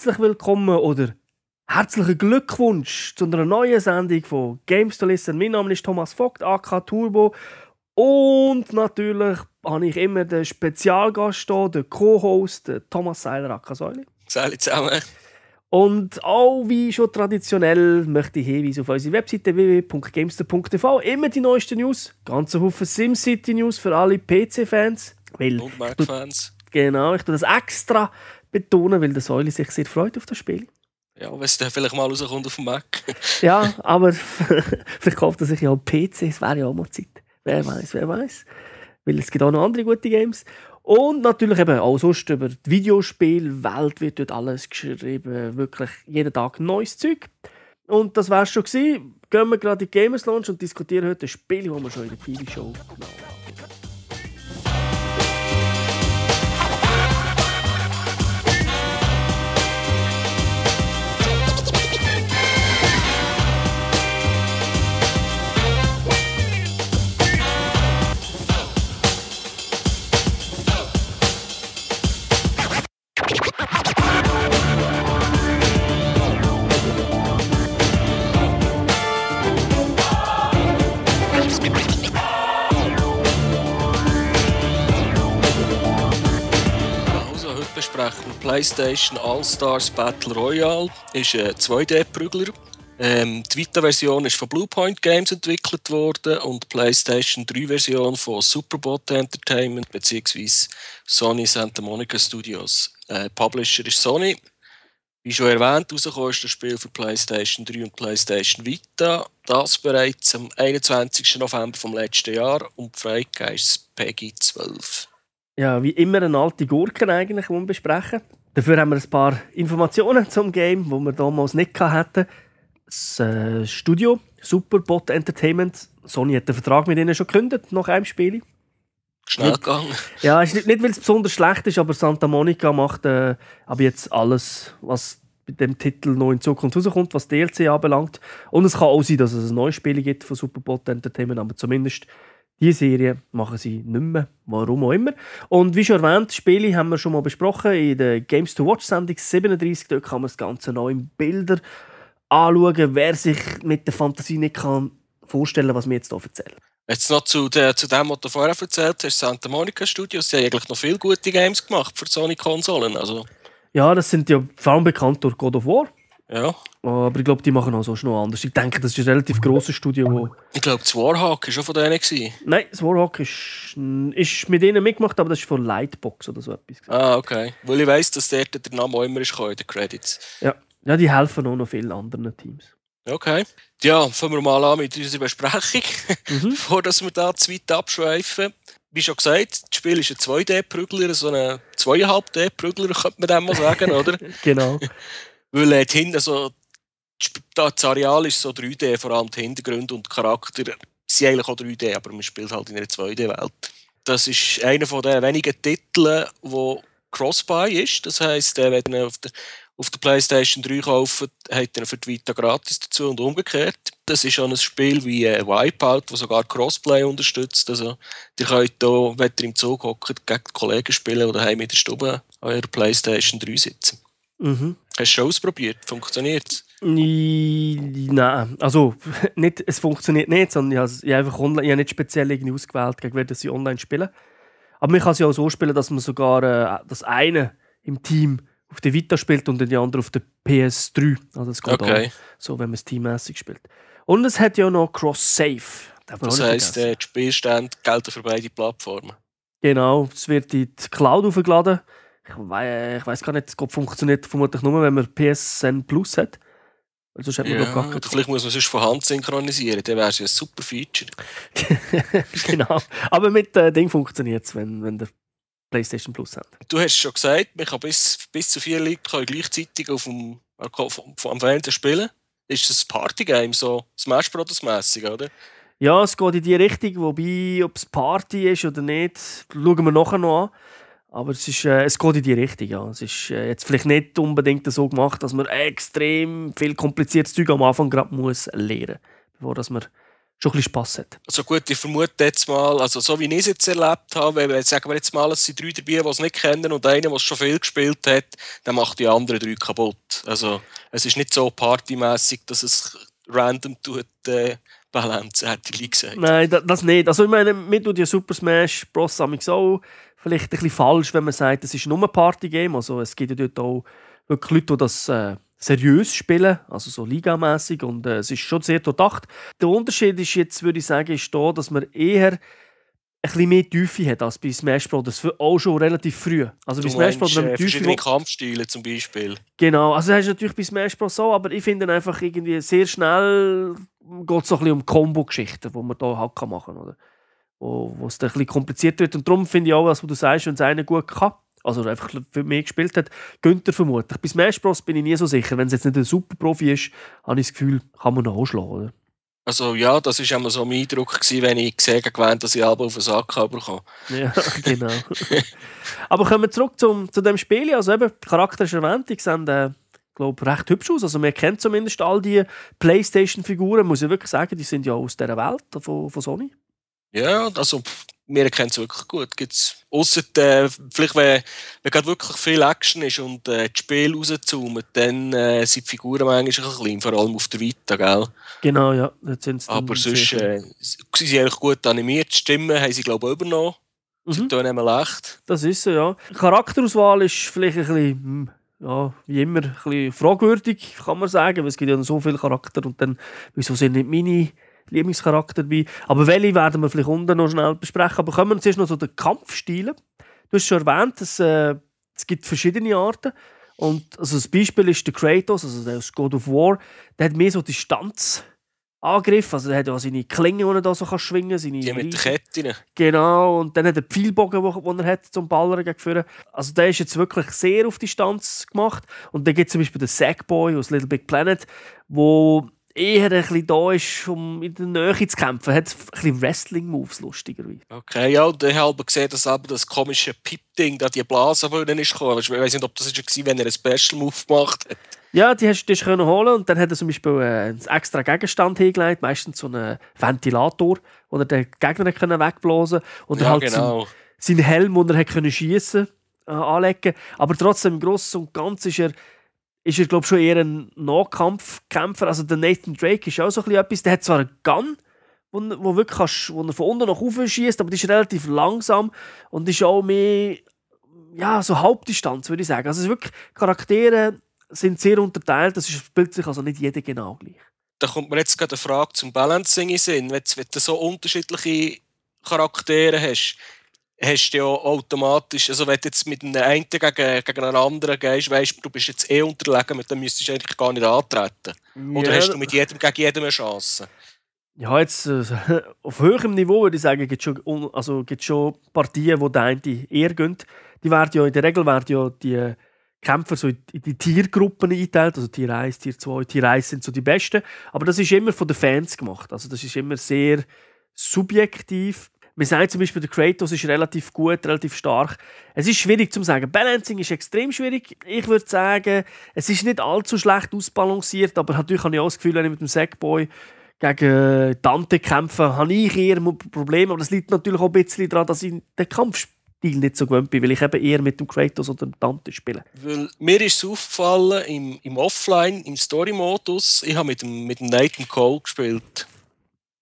herzlich willkommen oder herzlichen Glückwunsch zu einer neuen Sendung von Games to Listen. Mein Name ist Thomas Vogt, AK Turbo. Und natürlich habe ich immer den Spezialgast hier, den Co-Host, Thomas Seiler, AK Säule. Salut zusammen. Und auch wie schon traditionell möchte ich hinweisen auf unsere Webseite www.gamester.tv. Immer die neuesten News, ganze Haufen SimCity-News für alle PC-Fans. Und Mac-Fans. Genau, ich tue das extra betonen, weil der Säule sich sehr freut auf das Spiel. Ja, wenn es dann vielleicht mal rauskommt auf dem Mac. ja, aber vielleicht kauft er sich ja auch PC, es wäre ja auch mal Zeit. Wer weiß, wer weiß. Weil es gibt auch noch andere gute Games. Und natürlich eben auch sonst über die Videospielwelt wird dort alles geschrieben. Wirklich jeden Tag neues Zeug. Und das wär's schon gewesen. Gehen wir gerade in die Gamers Launch und diskutieren heute ein Spiel, das wir schon in der TV-Show genommen haben. PlayStation All-Stars Battle Royale ist ein 2D-Prügler. Ähm, die Vita-Version ist von Bluepoint Games entwickelt worden und die PlayStation 3-Version von Superbot Entertainment bzw. Sony Santa Monica Studios. Äh, Publisher ist Sony. Wie schon erwähnt, rausgekommen ist das Spiel für PlayStation 3 und PlayStation Vita. Das bereits am 21. November vom letzten Jahr und Freigegeben ist Peggy 12. Ja, wie immer eine alte Gurke eigentlich, die wir besprechen. Dafür haben wir ein paar Informationen zum Game, die wir damals nicht hatten. Das äh, Studio Superbot Entertainment. Sony hat den Vertrag mit ihnen schon gekündigt nach einem Spiel. Schnell gegangen. Ja, ist nicht, nicht weil es besonders schlecht ist, aber Santa Monica macht äh, aber jetzt alles, was mit dem Titel noch in Zukunft rauskommt, was DLC anbelangt. Und es kann auch sein, dass es ein neues Spiel gibt von Superbot Entertainment, aber zumindest die Serie machen sie nicht mehr, warum auch immer. Und wie schon erwähnt, Spiele haben wir schon mal besprochen in der Games to Watch Sendung 37. Dort kann man das Ganze noch in Bilder anschauen, wer sich mit der Fantasie nicht kann vorstellen was wir jetzt hier erzählen. Jetzt noch zu, der, zu dem, was du vorher erzählt hast, Santa Monica Studios, die haben eigentlich noch viele gute Games gemacht für Sony-Konsolen. Also. Ja, das sind ja vor allem bekannt durch God of War. Ja. Aber ich glaube, die machen auch sonst noch anders. Ich denke, das ist ein relativ grosses Studio. Wo ich glaube, das Warhawk war schon von denen. Gewesen. Nein, das Warhawk ist, ist mit ihnen mitgemacht, aber das ist von Lightbox oder so etwas. Ah, okay. Weil ich weiss, dass dort der Name auch immer ist in den Credits. Ja. ja, die helfen auch noch vielen anderen Teams. Okay. Ja, fangen wir mal an mit unserer Besprechung, mhm. bevor wir da zu weit abschweifen. Wie schon gesagt, das Spiel ist ein 2D-Prügler, so ein 2,5D-Prügler, könnte man dem mal sagen, oder? genau. Weil äh, hinten so, das Areal ist so 3D, vor allem die Hintergründe und die Charakter sind eigentlich auch 3D, aber man spielt halt in einer 2D-Welt. Das ist einer den wenigen Titeln, wo Crossbuy ist. Das heisst, äh, wenn ihr auf der, auf der PlayStation 3 kauft, hat ihr für die Vita gratis dazu und umgekehrt. Das ist schon ein Spiel wie äh, Wipeout, das sogar Crossplay unterstützt. Also, ihr könnt hier, wenn ihr im Zug hockt, gegen Kollegen spielen oder heim in der Stube an eurer PlayStation 3 sitzen. Mhm. Hast du schon ausprobiert? Funktioniert es? Nein, also nicht, es funktioniert nicht, sondern ich habe, einfach online, ich habe nicht speziell irgendwie ausgewählt, gegen wen sie online spielen. Aber man kann es ja auch so spielen, dass man sogar äh, das eine im Team auf der Vita spielt und die andere auf der PS3. Also es geht okay. auch, so, wenn man es teammäßig spielt. Und es hat ja noch Cross-Save. Das heisst, äh, die Spielstände gelten für beide Plattformen. Genau, es wird in die Cloud aufgeladen ich, we ich weiß gar nicht, es funktioniert vermutlich nur, wenn man PSN Plus hat. Weil sonst hat man ja, gar vielleicht muss man es von Hand synchronisieren, dann wäre es ein super Feature. genau. Aber mit dem äh, Ding funktioniert es, wenn, wenn der PlayStation Plus hat. Du hast schon gesagt, man kann bis, bis zu vier Leute gleichzeitig auf dem, am Fernseher spielen. Ist das ein Partygame, so Smash Bros. mäßig, oder? Ja, es geht in die Richtung, wobei, ob es Party ist oder nicht, schauen wir nachher noch an. Aber es, ist, äh, es geht in die Richtung. Ja. Es ist äh, jetzt vielleicht nicht unbedingt so gemacht, dass man extrem viel kompliziertes Zeug am Anfang gerade muss lernen muss, bevor dass man schon ein bisschen Spass hat. Also gut, ich vermute jetzt mal, also so wie ich es jetzt erlebt habe, wenn wir, sagen wir jetzt mal, es sind drei dabei, die es nicht kennen und einer, der schon viel gespielt hat, dann macht die anderen drei kaputt. Also es ist nicht so partymäßig, dass es random tut, äh, Balance, hätte ich gesagt. Nein, das nicht. Also ich meine, mir tut ja Super Smash Bros. auch vielleicht ein bisschen falsch, wenn man sagt, es ist nur ein Partygame. Also es gibt ja dort auch wirklich Leute, die das... Äh, seriös spielen, also so ligamäßig und äh, es ist schon sehr durchdacht. Der Unterschied ist jetzt, würde ich sagen, ist da, dass man eher ein bisschen mehr Tiefe hat als bei Smash Bros. Auch schon relativ früh. Also du bei Smash Bros. Äh, verschiedene Kampfstile zum Beispiel. Genau, also das ist natürlich bei Smash Bros. so, aber ich finde einfach irgendwie sehr schnell geht es so ein bisschen um Combo-Geschichten, die man hier halt machen kann, oder? Wo, wo es ein bisschen kompliziert wird. Und darum finde ich auch, was du sagst, wenn es einer gut kann, also einfach für mich gespielt hat, Günther vermutlich. Bei Smash Bros. bin ich nie so sicher. Wenn es jetzt nicht ein Superprofi ist, habe ich das Gefühl, kann man noch anschlagen. Oder? Also ja, das war immer so mein Eindruck, gewesen, wenn ich gesehen habe, dass ich Alba auf den Sack bekomme. Ja, genau. Aber kommen wir zurück zum, zu dem Spiel. Also eben, Charakter ist erwähnt, die sehen, äh, glaube recht hübsch aus. Also man kennt zumindest all die Playstation-Figuren, muss ich wirklich sagen, die sind ja aus dieser Welt von, von Sony. Ja, also wir kennen es wirklich gut. Gibt's, ausser, äh, vielleicht, wenn, wenn gerade wirklich viel Action ist und äh, das Spiel rauszoomen, dann äh, sind die Figuren manchmal ein bisschen klein, vor allem auf der Weite, gell? Genau, ja. Aber sonst äh, sind sie eigentlich gut animiert. Die Stimmen haben sie, glaube ich, übernommen. Mhm. Sie tun immer leicht. Das ist so, ja. Charakterauswahl ist vielleicht ein bisschen, hm, ja, wie immer, ein bisschen fragwürdig, kann man sagen, weil es gibt ja so viele Charakter und dann, wieso sind nicht meine Lieblingscharakter dabei. Aber welche werden wir vielleicht unten noch schnell besprechen. Aber kommen wir zuerst noch zu den Kampfstilen. Du hast schon erwähnt, dass, äh, es gibt verschiedene Arten. Und also das Beispiel ist der Kratos, also der aus God of War. Der hat mehr so Distanz. Angriff, also er hat ja seine Klinge, die er da so kann schwingen kann. Die mit den Ketten. Genau, und dann hat er den Pfeilbogen, den er hat zum Ballern gegen Also der ist jetzt wirklich sehr auf Distanz gemacht. Und dann gibt es zum Beispiel den Sackboy aus Little Big Planet, wo eher ein bisschen da ist, um in der Nähe zu kämpfen. Hat ein bisschen Wrestling-Moves, lustigerweise. Okay, ja, und ich habe gesehen, dass aber das komische Pip-Ding, da die Blase von ihnen ist gekommen. Ich weiß nicht, ob das war, wenn er einen Special-Move gemacht hat. Ja, die hast du können holen und dann hat er zum Beispiel äh, einen extra Gegenstand hingelegt, meistens so einen Ventilator, wo er den Gegner können wegblasen konnte. ja, halt genau. seinen, seinen Helm, den er schiessen äh, anlegen Aber trotzdem, im Großen und Ganzen ist er ist er glaube schon eher ein Nahkampfkämpfer. Also der Nathan Drake ist auch so etwas. Der hat zwar einen Gun, wo, wo, wirklich kannst, wo er von unten nach oben schießt, aber die ist relativ langsam und ist auch mehr ja, so Hauptdistanz, würde ich sagen. Also es ist wirklich, Charaktere sind sehr unterteilt, das spielt sich also nicht jeder genau gleich. Da kommt mir jetzt gerade eine Frage zum Balancing in Sinn. Wenn du so unterschiedliche Charaktere hast, hast du ja automatisch, also wenn du jetzt mit einem einen gegen, gegen einen anderen gehst, weißt du, du bist jetzt eh unterlegen, mit dem müsstest du eigentlich gar nicht antreten. Oder ja. hast du mit jedem gegen jedem eine Chance? Ja, jetzt äh, auf höherem Niveau würde ich sagen, gibt es schon, also, schon Partien, wo der eine eher gönnt. Die werden ja in der Regel werden ja die Kämpfer so in die Tiergruppen eingeteilt, also Tier 1, Tier 2. Tier 1 sind so die besten, aber das ist immer von den Fans gemacht. Also das ist immer sehr subjektiv man sagt zum Beispiel, der Kratos ist relativ gut, relativ stark. Es ist schwierig zu sagen. Balancing ist extrem schwierig. Ich würde sagen, es ist nicht allzu schlecht ausbalanciert, aber natürlich habe ich auch das Gefühl, wenn ich mit dem Sackboy gegen Dante kämpfe, habe ich eher Probleme. Aber das liegt natürlich auch ein bisschen daran, dass ich den Kampfstil nicht so gewöhnt bin, weil ich eben eher mit dem Kratos oder dem Dante spiele. Weil mir ist es aufgefallen, im, im Offline, im Story-Modus, ich habe mit dem, mit dem Nathan Cole gespielt.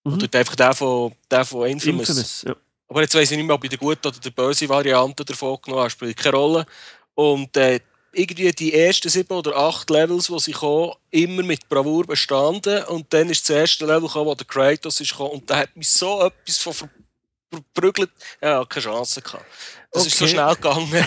Mhm. Oder einfach der von, der von Infamous. Infamous ja. Aber jetzt weiß ich nicht mehr, ob ich die gute oder die böse Variante davon genommen habe. Spielt keine Rolle. Und äh, irgendwie die ersten sieben oder acht Levels, die sie kommen, immer mit Bravour bestanden. Und dann ist das erste Level gekommen, wo der Kratos ist gekommen. Und da hat mich so etwas von verprügelt. Ja, keine Chance gehabt. Das okay. ist so schnell gegangen.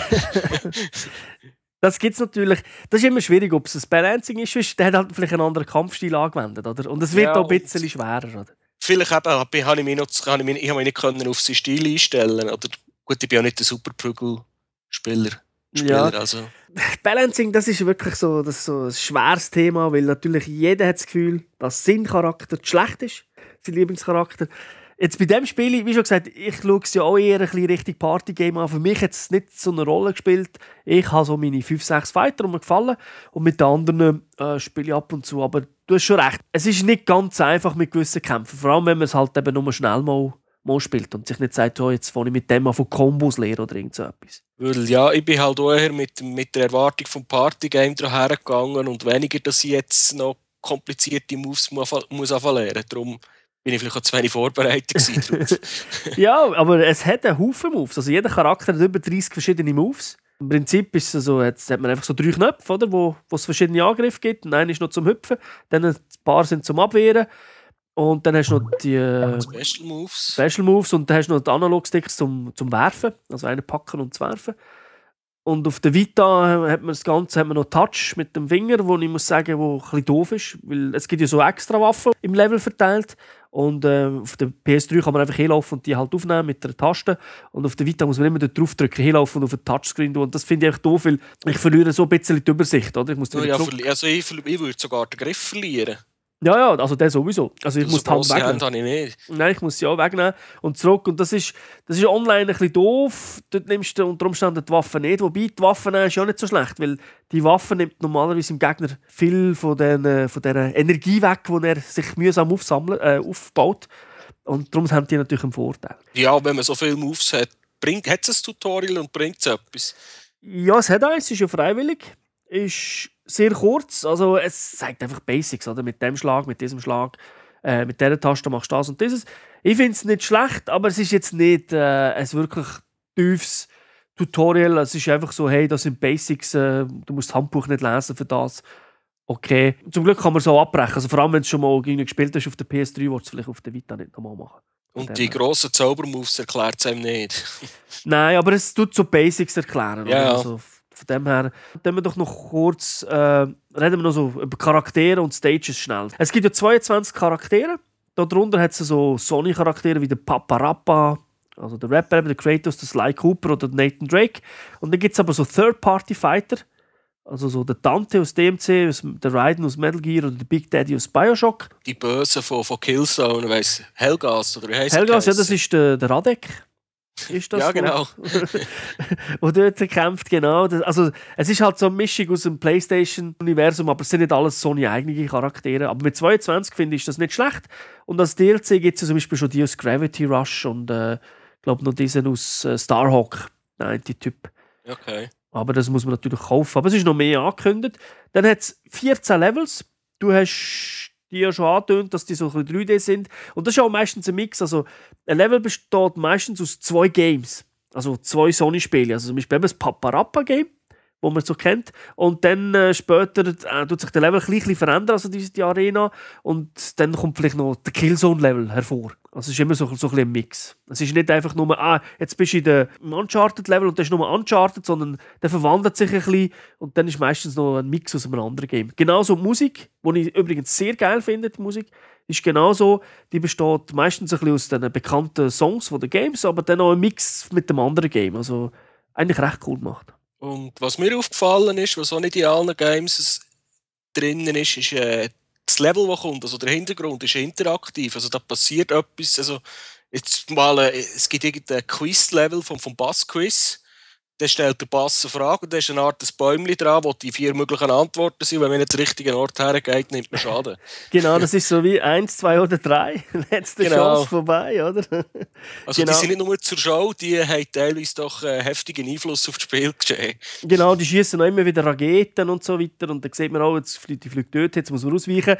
Das gibt es natürlich. Das ist immer schwierig, ob es ein Balancing ist. Der hat halt vielleicht einen anderen Kampfstil angewendet. Oder? Und es wird ja, auch ein bisschen schwerer. Oder? Vielleicht eben, habe ich mich, noch, ich habe mich nicht auf seinen Stil einstellen oder Gut, ich bin ja nicht der super Prügelspieler. Ja. Also. Balancing, das ist wirklich so, das so ein schweres Thema, weil natürlich jeder hat das Gefühl, dass sein Charakter schlecht ist, sein Lieblingscharakter. Jetzt bei dem Spiel, wie schon gesagt, ich schaue es ja auch eher ein bisschen Richtung Partygame an. Für mich hat es nicht so eine Rolle gespielt. Ich habe so meine 5, 6 Fighter mir gefallen und mit den anderen äh, spiele ich ab und zu. Aber du hast schon recht, es ist nicht ganz einfach mit gewissen Kämpfen. Vor allem, wenn man es halt eben nur schnell mal, mal spielt und sich nicht sagt, oh, jetzt fange ich mit dem an von Kombos lernen oder irgend so etwas. Weil ja, ich bin halt auch eher mit, mit der Erwartung vom Partygame hergegangen und weniger, dass ich jetzt noch komplizierte Moves muss, muss lernen. Darum bin ich vielleicht auch zu wenig vorbereitet ja, aber es hat einen Haufen Moves. Also jeder Charakter hat über 30 verschiedene Moves. Im Prinzip ist es so, jetzt hat man einfach so drei Knöpfe, oder, wo, wo es verschiedene Angriffe gibt. Und einer ist noch zum Hüpfen, dann ein paar sind zum Abwehren. Und dann hast du noch die äh, Special Moves. Special Moves und dann hast du noch die Analog-Sticks zum, zum Werfen. Also einen packen und zu werfen. Und auf der Vita hat man das Ganze hat man noch Touch mit dem Finger, wo ich muss sagen, wo ein bisschen doof ist, weil es gibt ja so extra Waffen im Level verteilt und äh, auf der PS3 kann man einfach hinlaufen und die halt aufnehmen mit der Taste. Und auf der Vita muss man immer dort draufdrücken, hinlaufen und auf den Touchscreen tun. Und das finde ich echt doof, weil ich verliere so ein bisschen die Übersicht. Oder? Ich, muss ja, also ich, ich würde sogar den Griff verlieren. Ja, ja, also der sowieso. Also ich das muss die Hand wegnehmen. Hand ich nicht. Nein, ich muss sie auch wegnehmen und zurück. Und das ist, das ist online ein bisschen doof. Dort nimmst du unter Umständen die Waffen nicht. Wobei, die Waffen ist ja nicht so schlecht, weil die Waffe nimmt normalerweise im Gegner viel von, den, von der Energie weg, die er sich mühsam aufsammeln, äh, aufbaut. Und darum haben die natürlich einen Vorteil. Ja, wenn man so viele Moves hat, bringt, hat es ein Tutorial und bringt es etwas? Ja, es hat eins, es ist ja freiwillig. Ist sehr kurz, also es zeigt einfach Basics, oder? Mit dem Schlag, mit diesem Schlag, äh, mit dieser Taste machst du das und dieses. Ich finde es nicht schlecht, aber es ist jetzt nicht äh, ein wirklich tiefes Tutorial. Es ist einfach so, hey, das sind Basics, äh, du musst das Handbuch nicht lesen für das. Okay. Zum Glück kann man so abbrechen. Also vor allem, wenn du schon mal gespielt hast auf der PS3, willst du es vielleicht auf der Vita nicht nochmal machen. Und die grossen Zaubermoves erklärt es einem nicht. Nein, aber es tut so Basics erklären. Ja, also, von dem her, dann wir doch noch kurz, äh, reden wir noch so über Charaktere und Stages schnell. Es gibt ja 22 Charaktere. Darunter hat es so Sony-Charaktere wie der Papa Rappa, also der Rapper, der Kratos, der Sly Cooper oder Nathan Drake. Und dann gibt es aber so Third-Party-Fighter, also so der Dante aus DMC, der Raiden aus Metal Gear oder der Big Daddy aus Bioshock. Die Bösen von, von Killzone, weiss Helgas oder wie heißt Helgas, ja, das ist der, der Radek. Ist das ja, genau. wo dort kämpft, genau. Also, es ist halt so eine Mischung aus dem PlayStation-Universum, aber es sind nicht alles Sony-eigene Charaktere. Aber mit 22 finde ich das nicht schlecht. Und als DLC gibt es ja zum Beispiel schon die aus Gravity Rush und äh, ich glaube noch diesen aus äh, Starhawk, der Typ. Okay. Aber das muss man natürlich kaufen. Aber es ist noch mehr angekündigt. Dann hat es 14 Levels. Du hast die ja schon angetönt, dass die so ein 3D sind. Und das ist auch meistens ein Mix. Also, ein Level besteht meistens aus zwei Games. Also zwei Sony-Spiele. Also zum Beispiel das Paparappa-Game wo man so kennt. Und dann äh, später äh, tut sich der Level ein bisschen verändern, also die, die Arena. Und dann kommt vielleicht noch der Killzone-Level hervor. Also es ist immer so, so ein, ein Mix. Es ist nicht einfach nur, ah, jetzt bist du in dem Uncharted-Level und das ist nur Uncharted, sondern der verwandelt sich ein bisschen und dann ist meistens noch ein Mix aus einem anderen Game. Genauso Musik, die ich übrigens sehr geil finde, die Musik, ist genauso, die besteht meistens ein bisschen aus den bekannten Songs den Games, aber dann noch ein Mix mit dem anderen Game. Also eigentlich recht cool gemacht. Und was mir aufgefallen ist, was auch nicht in allen Games drinnen ist, ist äh, das Level, das kommt, also der Hintergrund ist interaktiv, also da passiert etwas, also jetzt mal, äh, es gibt irgendein Quiz-Level vom, vom Bass-Quiz, dann stellt der Bass eine Frage und da ist eine Art Bäumchen dran, wo die vier möglichen Antworten sind. Wenn man nicht den richtigen Ort hergeht, nimmt man Schaden. genau, das ist so wie eins, zwei oder drei. Letzte genau. Chance vorbei, oder? Also genau. die sind nicht nur zur Show, die haben teilweise doch äh, heftigen Einfluss auf das Spiel geschehen. Genau, die schießen auch immer wieder Raketen und so weiter und dann sieht man auch, jetzt fliegt die fliegt dort, jetzt muss man ausweichen.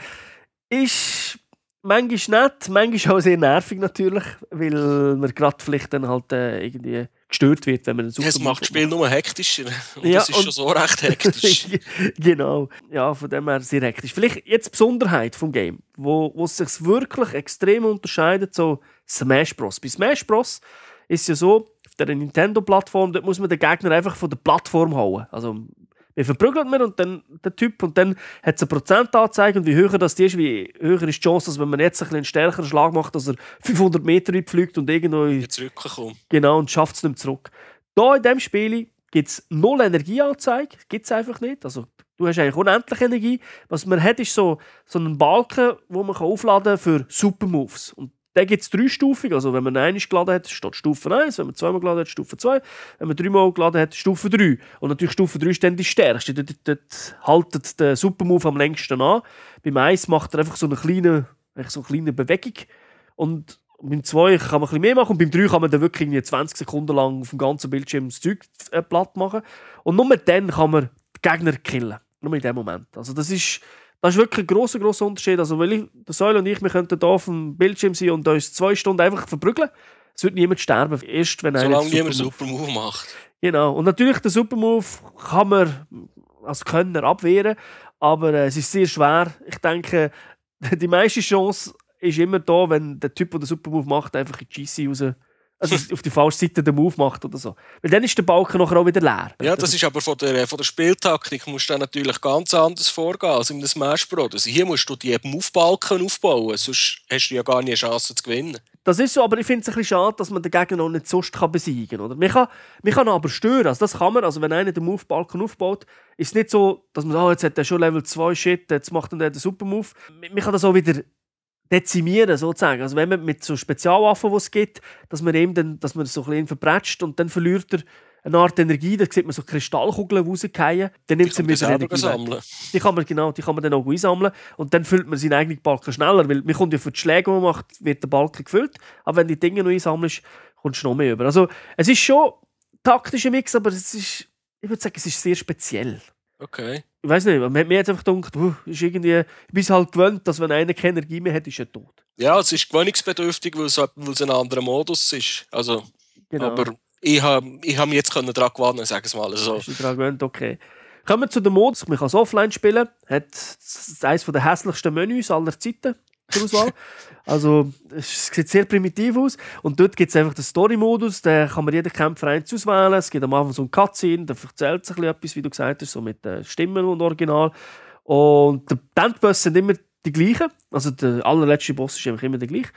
Ist manchmal nett, manchmal auch sehr nervig natürlich, weil man gerade vielleicht dann halt äh, irgendwie gestört wird, wenn man es Es macht das Spiel nur hektischer. Und ja, das ist und schon so recht hektisch. genau. Ja, von dem her sehr hektisch. Vielleicht jetzt die Besonderheit vom Game, wo, wo es sich wirklich extrem unterscheidet, so Smash Bros. Bei Smash Bros. ist es ja so, auf der Nintendo-Plattform, dort muss man den Gegner einfach von der Plattform hauen. Also wie verprügelt man und dann der Typ und dann hat es eine Prozentanzeige und wie höher das die ist, wie höher ist die Chance, dass wenn man jetzt einen stärkeren Schlag macht, dass er 500 Meter fliegt und irgendwo zurückkommt. Genau, und schafft es nicht mehr zurück. Hier in diesem Spiel gibt es null Energieanzeige, gibt es einfach nicht. Also du hast eigentlich unendlich Energie. Was man hat, ist so, so einen Balken, wo man aufladen kann für Supermoves. Und den gibt es dreistufig. Also wenn man einmal geladen hat, steht Stufe 1. Wenn man zweimal geladen hat, Stufe 2. Wenn man dreimal geladen hat, Stufe 3. Und natürlich Stufe 3 ist dann die stärkste. Dort, dort haltet der Supermove am längsten an. Beim 1 macht er einfach so eine kleine, so eine kleine Bewegung. Und beim 2 kann man ein bisschen mehr machen und beim 3 kann man dann wirklich irgendwie 20 Sekunden lang auf dem ganzen Bildschirm das Zeug äh, platt machen. Und nur dann kann man die Gegner killen. Nur in dem Moment. Also das ist, das ist wirklich ein grosser, grosser Unterschied. Also weil ich, der Säule und ich, wir könnten hier auf dem Bildschirm sein und uns zwei Stunden einfach verprügeln. Es wird niemand sterben, erst wenn Solange niemand Supermove macht. Genau. Und natürlich, den Supermove kann man als Könner abwehren, aber äh, es ist sehr schwer. Ich denke, die meiste Chance ist immer da, wenn der Typ, der den Supermove macht, einfach in die GC raus also auf die falsche Seite den Move macht oder so. Weil dann ist der Balken nachher auch wieder leer. Ja, das ist aber von der, von der Spieltaktik musst du dann natürlich ganz anders vorgehen als in einem Smash Bros. Also hier musst du die Move-Balken aufbauen, sonst hast du ja gar nicht eine Chance zu gewinnen. Das ist so, aber ich finde es ein bisschen schade, dass man den Gegner noch nicht sonst kann besiegen kann. Man kann, man kann aber stören, also das kann man. Also wenn einer den Move-Balken aufbaut, ist es nicht so, dass man sagt, oh, jetzt hat er schon Level 2 Shit, jetzt macht er den Super-Move. Man kann das auch wieder dezimieren, sozusagen. Also wenn man mit so Spezialwaffen, die es gibt, dass man eben dann, dass man so ein bisschen verpratscht und dann verliert er eine Art Energie, da sieht man so Kristallkugeln rausfallen, dann nimmt sie wieder Energie sammeln. Die kann man, genau, die kann man dann auch einsammeln und dann füllt man seinen eigenen Balken schneller, weil man kommt ja für die Schläge, die man macht, wird der Balken gefüllt, aber wenn die Dinge noch einsammelst, kommst du noch mehr über. Also es ist schon ein taktischer Mix, aber es ist, ich würde sagen, es ist sehr speziell. Okay. Ich weiß nicht, man hat mir jetzt einfach gedacht, uh, ist irgendwie, ich bin halt gewöhnt, dass wenn einer keine Energie mehr hat, ist er tot. Ja, es ist gewöhnungsbedürftig, weil es, weil es ein anderer Modus ist. Also, genau. Aber ich habe ich hab mich jetzt daran gewöhnen, sagen wir mal so. Ist daran gewöhnt, okay. Kommen wir zu den Modus. Man kann es offline spielen. Hat eines der hässlichsten Menüs aller Zeiten zur Auswahl. also, es sieht sehr primitiv aus. Und dort gibt es einfach den Story-Modus, da kann man jeden Kämpfer eins auswählen. Es gibt am Anfang so ein Cutscene, da erzählt sich etwas, wie du gesagt hast, so mit den Stimmen und Original. Und die Endbosse sind immer die gleichen. Also der allerletzte Boss ist einfach immer der gleiche.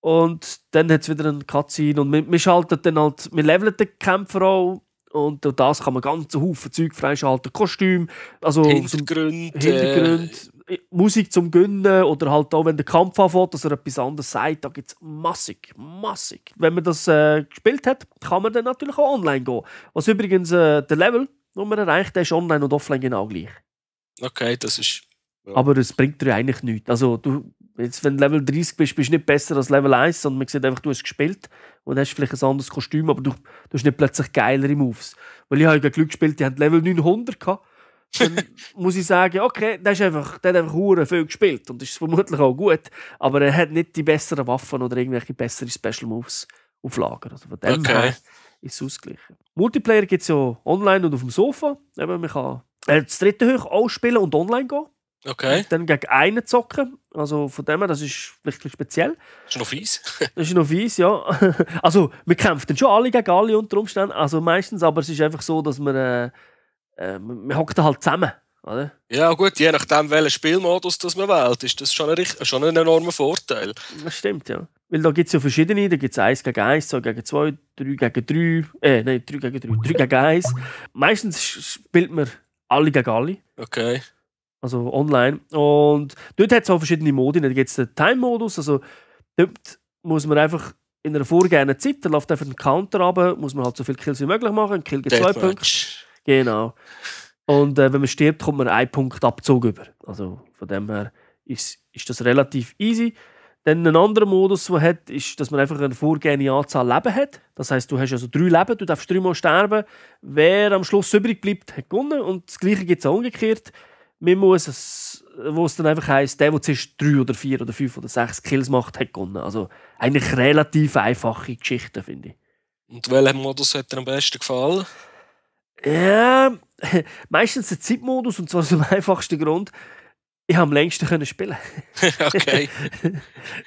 Und dann hat es wieder einen Cutscene und wir, wir schalten dann halt, wir leveln den Kämpfer auch und das kann man ganz Haufen Zeug freischalten. Kostüm, also Hintergrund äh, Musik zum Gönnen oder halt auch, wenn der Kampf anfängt, dass er etwas anderes sagt, da gibt es massig, massig. Wenn man das äh, gespielt hat, kann man dann natürlich auch online gehen. Was übrigens äh, der Level, den man erreicht, der ist online und offline genau gleich. Okay, das ist... Ja. Aber es bringt dir eigentlich nichts. Also du, jetzt, wenn du Level 30 bist, bist du nicht besser als Level 1, sondern man sieht einfach, du hast gespielt und hast vielleicht ein anderes Kostüm, aber du, du hast nicht plötzlich geilere Moves. Weil ich habe ja Glück gespielt, die haben Level 900 gehabt dann muss ich sagen, okay, der, ist einfach, der hat einfach viel gespielt und ist vermutlich auch gut, aber er hat nicht die besseren Waffen oder irgendwelche besseren Special Moves auf Lager. Also von dem okay. her ist es ausgeglichen. Multiplayer gibt es ja online und auf dem Sofa. Eben, man kann äh, das dritte hoch auch spielen und online gehen. Okay. Dann gegen einen zocken. Also von dem her, das ist wirklich speziell. Das ist noch fies. das ist noch fies, ja. Also wir kämpfen dann schon alle gegen alle unter Umständen. Also meistens, aber es ist einfach so, dass man äh, äh, man hockt da halt zusammen. Oder? Ja gut, je nachdem welchen Spielmodus das man wählt, ist das schon ein, schon ein enormer Vorteil. Das stimmt, ja. Weil da gibt es ja verschiedene, da gibt es 1 gegen 1, 2 gegen 2, 3 gegen 3, äh, nein, 3 gegen 3, 3 gegen 1. Meistens spielt man alle gegen alle. Okay. Also online. Und dort hat es auch verschiedene Modi. Da gibt es den Time-Modus, also dort muss man einfach in einer vorgegebenen Zeit, da läuft einfach ein Counter runter, muss man halt so viele Kills wie möglich machen, ein Kill gibt 2 Punkte. Genau. Und äh, wenn man stirbt, kommt man einen Punkt Abzug über. Also von dem her ist, ist das relativ easy. Dann ein anderer Modus, man hat, ist, dass man einfach eine vorgegebene Anzahl Leben hat. Das heißt, du hast also drei Leben, du darfst dreimal sterben. Wer am Schluss übrig bleibt, hat gewonnen. Und das Gleiche gibt es auch umgekehrt. Man muss es, wo es dann einfach heisst, der, der zuerst drei oder vier oder fünf oder sechs Kills macht, hat gewonnen. Also eigentlich relativ einfache Geschichte, finde ich. Und welcher Modus hat dir am besten gefallen? Ja, meistens der Zeitmodus und zwar aus dem einfachsten Grund. Ich habe am längsten können spielen. okay.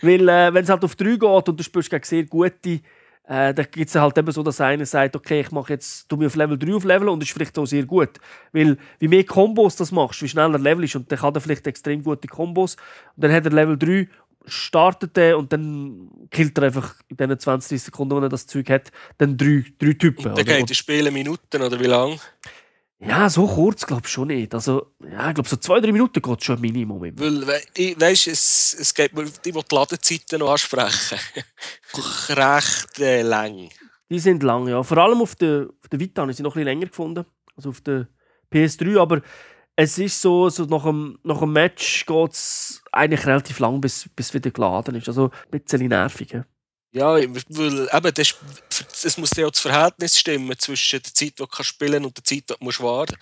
Weil, äh, wenn es halt auf 3 geht und du spielst gegen sehr gute, äh, dann gibt es halt eben so, dass einer sagt, okay, ich mache jetzt, tu mir auf Level 3 auf Level und das ist vielleicht auch sehr gut. Weil, wie mehr Kombos das machst, wie schneller Level ist und dann hat er vielleicht extrem gute Kombos und dann hat er Level 3 startet er und dann killt er einfach in den 20 30 Sekunden, wo er das Zeug hat, dann drei, drei Typen. Und dann geht das Spiel Minuten oder wie lang? Ja, so kurz glaube ich schon nicht. Also, ja, ich glaube, so zwei, drei Minuten geht es schon ein Minimum. Immer. Weil, we ich- weisst, es, es geht mir, die, die die Ladezeiten noch ansprechen, recht äh, lang. Die sind lang, ja. Vor allem auf der, auf der Vita habe ich sie noch ein bisschen länger gefunden. Also auf der PS3. Aber es ist so, so nach, dem, nach dem Match geht es eigentlich relativ lang, bis, bis wieder geladen ist. Also ein bisschen nervig. Ja. Weil eben, das, es muss ja auch das Verhältnis stimmen zwischen der Zeit, die du spielen und der Zeit, die du warten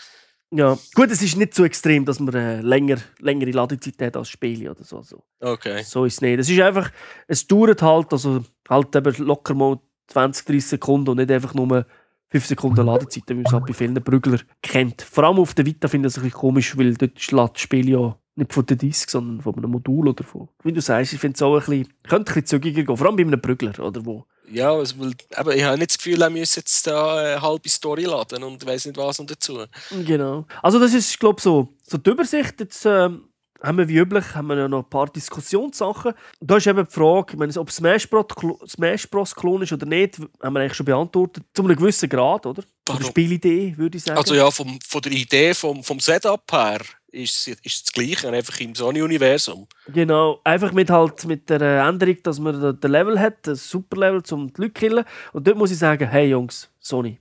ja. Gut, es ist nicht so extrem, dass man äh, länger, längere Ladezeit hat als Spiele oder so. Also, Okay. so ist es nicht. Es ist einfach, es dauert halt, also halt eben locker mal 20, 30 Sekunden und nicht einfach nur 5 Sekunden Ladezeit, wie man es halt bei vielen Brügler kennt. Vor allem auf der Vita finde ich das ein bisschen komisch, weil dort ist das Spiel ja nicht von der Disk, sondern von einem Modul oder von. Wie du sagst, ich finde es auch ein bisschen, könnte ein bisschen zügiger gehen, vor allem bei einem Brügler, oder wo. Ja, also, weil, eben, ich habe nicht das Gefühl, er müsse jetzt da eine halbe Story laden und weiß nicht was und dazu. Genau. Also das ist, glaube ich, so, so die Übersicht. Jetzt ähm, haben wir wie üblich haben wir ja noch ein paar Diskussionssachen. Da ist eben die Frage, meine, ob Smash Bros. Smash Bros. Klon ist oder nicht, haben wir eigentlich schon beantwortet. Zu einem gewissen Grad, oder? Von der? Spielidee, würde ich sagen. Also ja, vom, von der Idee, vom, vom Setup her, ist, es- ist das Gleiche, einfach im Sony-Universum. Genau, einfach mit, halt, mit der Änderung, dass man den- Level hat, ein super Level, um die Leute zu killen. Und dort muss ich sagen, hey Jungs, Sony,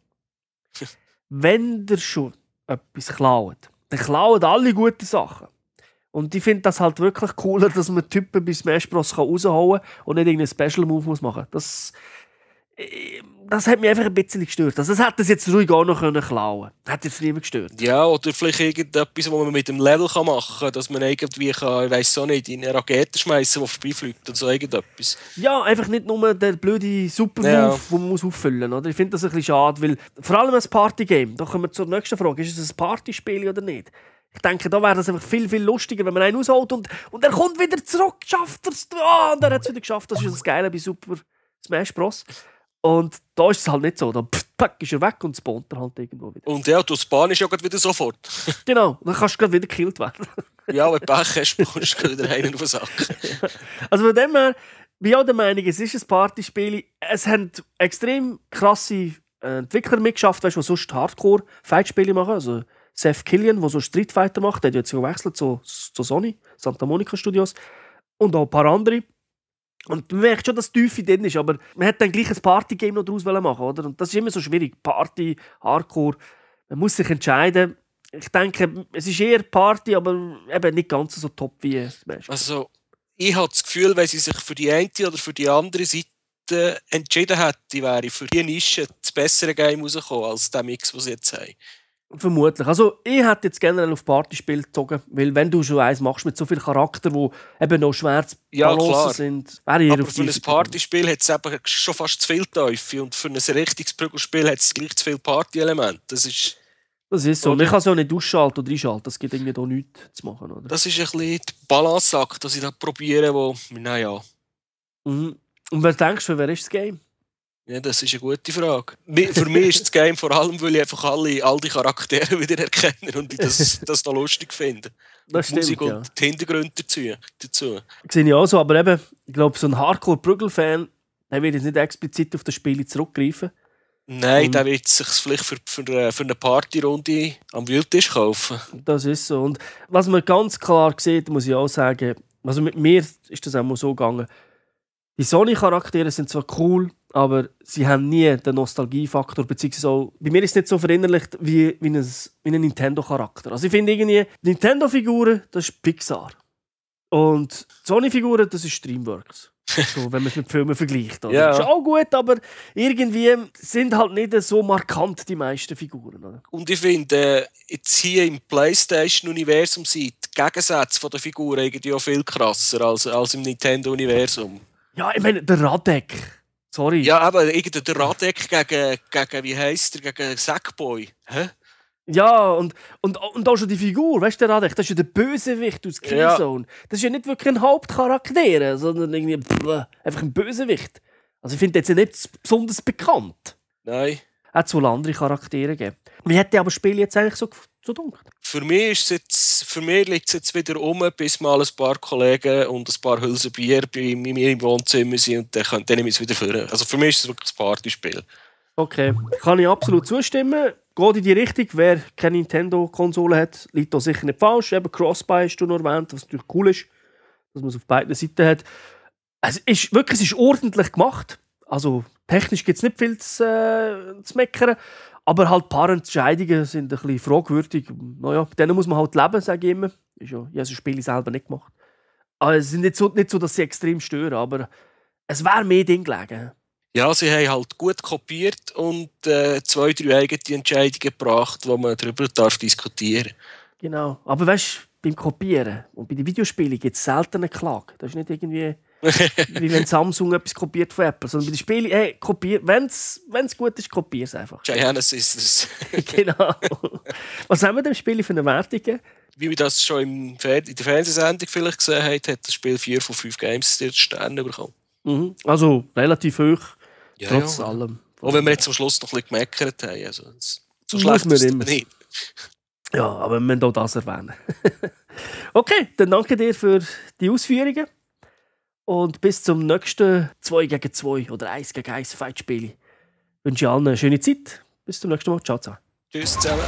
wenn ihr schon etwas klaut, dann klauen alle gute Sachen. Und ich finde das halt wirklich cooler, dass man Typen bei Smash Bros. kann raushauen kann und nicht irgendeinen Special Move muss machen Das, äh, das hat mich einfach ein bisschen gestört. Also, das hätte es jetzt ruhig auch noch können klauen können. Hat jetzt niemand gestört. Ja, oder vielleicht irgendetwas, was man mit dem Level kann machen kann, dass man irgendwie kann, ich weiss auch nicht, in eine Rakete schmeißen, die vorbeifliegt oder so irgendetwas. Ja, einfach nicht nur der blöde Super-Move, Ja. den man muss auffüllen muss. Ich finde das ein bisschen schade, weil vor allem ein Partygame, da kommen wir zur nächsten Frage, ist es ein Partyspiel oder nicht? Ich denke, da wäre das einfach viel, viel lustiger, wenn man einen ausholt und, und er kommt wieder zurück, schafft er es, oh, und er hat es wieder geschafft. Das ist das Geile bei Super Smash Bros. Und da ist es halt nicht so. Da pff, pack, ist er weg und spawnt er halt irgendwo wieder. Und ja, du Spanisch ja gerade wieder sofort. Genau, dann kannst du gerade wieder gekillt werden. Ja, wenn du Pech hast, bekommst du wieder einen auf den Sack. Also von dem her bin ich auch der Meinung, es ist ein Partyspiel. Es haben extrem krasse äh, Entwickler mitgeschafft, weißt, die sonst Hardcore-Fight-Spiele machen. Also Seth Killian, der so Street Fighter macht, der hat jetzt gewechselt zu, zu Sony, Santa Monica Studios. Und auch ein paar andere. Und man merkt schon, dass die Tiefe drin ist, aber man hätte dann gleich ein Partygame noch daraus machen oder? Und das ist immer so schwierig. Party, Hardcore. Man muss sich entscheiden. Ich denke, es ist eher Party, aber eben nicht ganz so top wie Smash. Also, ich habe das Gefühl, wenn sie sich für die eine oder für die andere Seite entschieden hätte, wäre für die Nische das bessere Game rausgekommen als der Mix, den sie jetzt haben. Vermutlich. Also, ich hätte jetzt generell auf Partyspiel gezogen, weil wenn du schon eins machst mit so viel Charakter, wo eben noch schwer zu Ja, klar. sind, wäre ich Aber auf für ein Partyspiel hat es eben schon fast zu viel Teufel und für ein richtiges Prügelspiel hat es gleich zu viel Party-Element. Das ist, Das ist so. Oder? Man kann es auch nicht ausschalten oder einschalten. Das gibt irgendwie da nichts zu machen, oder? das ist ein bisschen der Balanceakt, dass ich da probiere, wo, naja, Mhm. Und wer denkst du, wer ist das Game? Ja, das ist eine gute Frage. Für mich ist das Game vor allem, weil ich einfach alle, all die Charaktere wieder erkenne und ich das, das da lustig finde. Das Die Musik stimmt, ja. und die Hintergründe dazu. dazu. Sehe ich auch so, aber eben, ich glaube, so ein Hardcore-Prügel-Fan, der wird jetzt nicht explizit auf das Spiel zurückgreifen. Nein, Und- der wird sich vielleicht für, für, äh, für eine Partyrunde am Wildtisch kaufen. Das ist so. Und was man ganz klar sieht, muss ich auch sagen, also mit mir ist das auch mal so gegangen. Die Sony-Charaktere sind zwar cool, aber sie haben nie den Nostalgiefaktor, beziehungsweise auch, bei mir ist es nicht so verinnerlicht wie, wie ein, wie ein Nintendo-Charakter. Also ich finde irgendwie, Nintendo-Figuren, das ist Pixar. Und Sony-Figuren, das ist Dreamworks. so, wenn man es mit Filmen vergleicht. Oder? Ja. Ist auch gut, aber irgendwie sind halt nicht so markant die meisten Figuren. Oder? Und ich finde, äh, jetzt hier im PlayStation-Universum sind die Gegensätze der Figuren irgendwie auch viel krasser als, als im Nintendo-Universum. Ja, ich meine, der Radek. Sorry. Ja, aber irgendwie der Radek gegen, gegen wie heisst der, gegen Sackboy. Hä? Ja, und, und, und auch schon die Figur, weißt du, der Radek, das ist ja der Bösewicht aus Killzone. Das ist ja nicht wirklich ein Hauptcharakter, sondern irgendwie pff, einfach ein Bösewicht. Also ich finde jetzt nicht besonders bekannt. Nein. Hat es wohl andere Charaktere gegeben. Wie hat dir aber das Spiel jetzt eigentlich so, so dunkel? Für mich, jetzt, für mich liegt es jetzt wieder um, bis mal ein paar Kollegen und ein paar Hülsen Bier bei mir im Wohnzimmer sind und dann, können- dann nehme ich es wieder führen. Also für mich ist es wirklich ein Partyspiel. Okay, kann ich absolut zustimmen. geht in die Richtung. Wer keine Nintendo-Konsole hat, liegt da sicher nicht falsch. Eben Crossbuy hast du noch erwähnt, was natürlich cool ist, dass man es auf beiden Seiten hat. Es ist wirklich es ist ordentlich gemacht. Also technisch gibt es nicht viel zu, äh, zu meckern. Aber halt ein paar Entscheidungen sind ein bisschen fragwürdig. Naja, mit denen muss man halt leben, sage ich immer. Ist ja, ich habe das Spiel selber nicht gemacht. Aber es ist nicht so, nicht so, dass sie extrem stören, aber es wäre mehr Ding gelegen. Ja, sie haben halt gut kopiert und äh, zwei, drei eigene Entscheidungen gebracht, wo man darüber darf diskutieren Genau. Aber weißt du, beim Kopieren und bei den Videospielen gibt es selten eine Klage. Das ist nicht irgendwie wie wenn Samsung etwas kopiert von Apple. Sondern bei den Spielen, hey, kopier, wenn es gut ist, kopier es einfach. Giannis ist es. genau. Was haben wir dem Spiel für eine Wertung? Wie wir das schon im Fer in der Fernsehsendung vielleicht gesehen haben, hat das Spiel 4 von 5 Games Sterne bekommen. Mhm. Also relativ hoch, Ja, trotz ja. allem. Auch wenn wir jetzt am Schluss noch ein bisschen gemeckert haben. Also, so schlecht ist es immer. nicht. Ja, aber wir müssen auch das erwähnen. okay, dann danke dir für die Ausführungen. Und bis zum nächsten 2 gegen 2 oder 1 gegen 1 Fight-Spiel. Ich wünsche allen eine schöne Zeit. Bis zum nächsten Mal. Ciao zusammen. Tschüss zusammen.